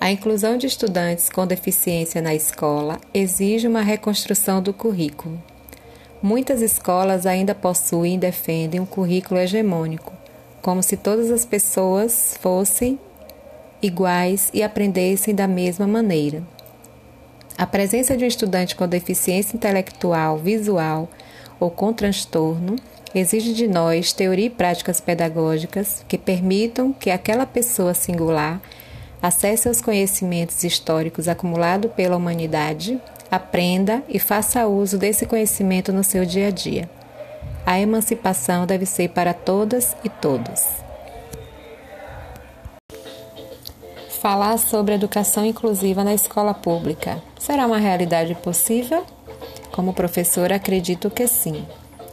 A inclusão de estudantes com deficiência na escola exige uma reconstrução do currículo. Muitas escolas ainda possuem e defendem um currículo hegemônico, como se todas as pessoas fossem iguais e aprendessem da mesma maneira. A presença de um estudante com deficiência intelectual, visual ou com transtorno exige de nós teoria e práticas pedagógicas que permitam que aquela pessoa singular acesse aos conhecimentos históricos acumulados pela humanidade, aprenda e faça uso desse conhecimento no seu dia a dia. A emancipação deve ser para todas e todos. Falar sobre educação inclusiva na escola pública será uma realidade possível? Como professora, acredito que sim.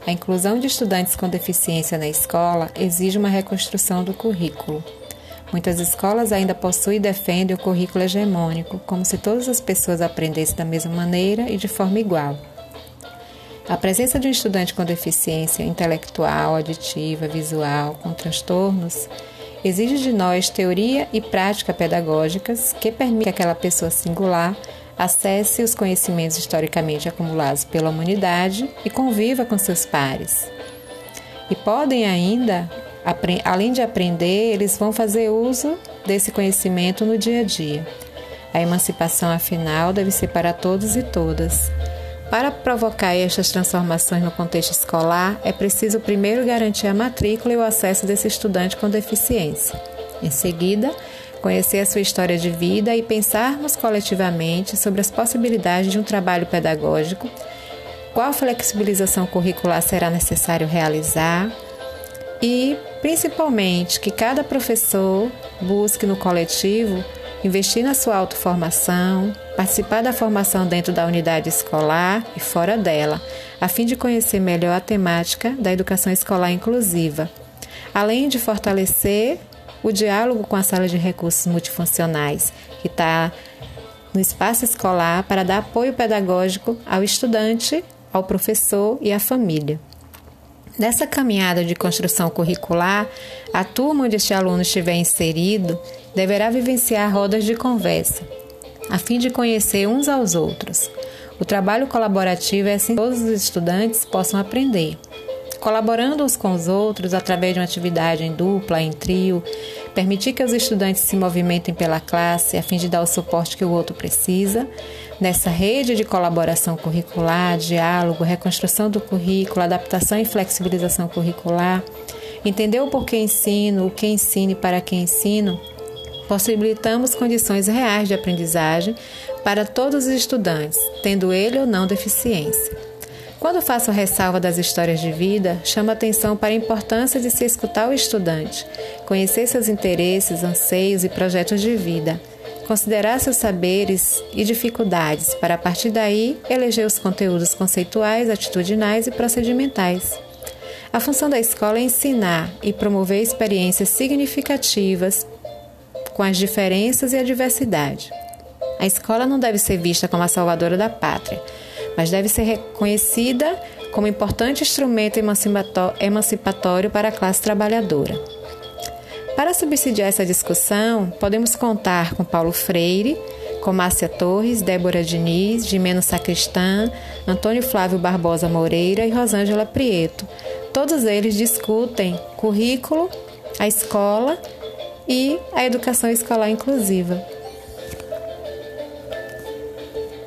A inclusão de estudantes com deficiência na escola exige uma reconstrução do currículo. Muitas escolas ainda possuem e defendem o currículo hegemônico, como se todas as pessoas aprendessem da mesma maneira e de forma igual. A presença de um estudante com deficiência intelectual, auditiva, visual, com transtornos, exige de nós teoria e prática pedagógicas que permitam que aquela pessoa singular acesse os conhecimentos historicamente acumulados pela humanidade e conviva com seus pares. E podem ainda, além de aprender, eles vão fazer uso desse conhecimento no dia a dia. A emancipação, afinal, deve ser para todos e todas. Para provocar estas transformações no contexto escolar, é preciso primeiro garantir a matrícula e o acesso desse estudante com deficiência. Em seguida, conhecer a sua história de vida e pensarmos coletivamente sobre as possibilidades de um trabalho pedagógico, qual flexibilização curricular será necessário realizar e, principalmente, que cada professor busque no coletivo investir na sua autoformação, participar da formação dentro da unidade escolar e fora dela, a fim de conhecer melhor a temática da educação escolar inclusiva, além de fortalecer o diálogo com a sala de recursos multifuncionais, que está no espaço escolar para dar apoio pedagógico ao estudante, ao professor e à família. Nessa caminhada de construção curricular, a turma onde este aluno estiver inserido deverá vivenciar rodas de conversa, a fim de conhecer uns aos outros. O trabalho colaborativo é assim que todos os estudantes possam aprender colaborando uns com os outros através de uma atividade em dupla, em trio, permitir que os estudantes se movimentem pela classe a fim de dar o suporte que o outro precisa. Nessa rede de colaboração curricular, diálogo, reconstrução do currículo, adaptação e flexibilização curricular, entender o porquê ensino, o que ensino e para que ensino, possibilitamos condições reais de aprendizagem para todos os estudantes, tendo ele ou não deficiência. Quando faço ressalva das histórias de vida, chamo atenção para a importância de se escutar o estudante, conhecer seus interesses, anseios e projetos de vida, considerar seus saberes e dificuldades, para a partir daí eleger os conteúdos conceituais, atitudinais e procedimentais. A função da escola é ensinar e promover experiências significativas com as diferenças e a diversidade. A escola não deve ser vista como a salvadora da pátria, mas deve ser reconhecida como importante instrumento emancipatório para a classe trabalhadora. Para subsidiar essa discussão, podemos contar com Paulo Freire, com Márcia Torres, Débora Diniz, Gimeno Sacristã, Antônio Flávio Barbosa Moreira e Rosângela Prieto. Todos eles discutem currículo, a escola e a educação escolar inclusiva.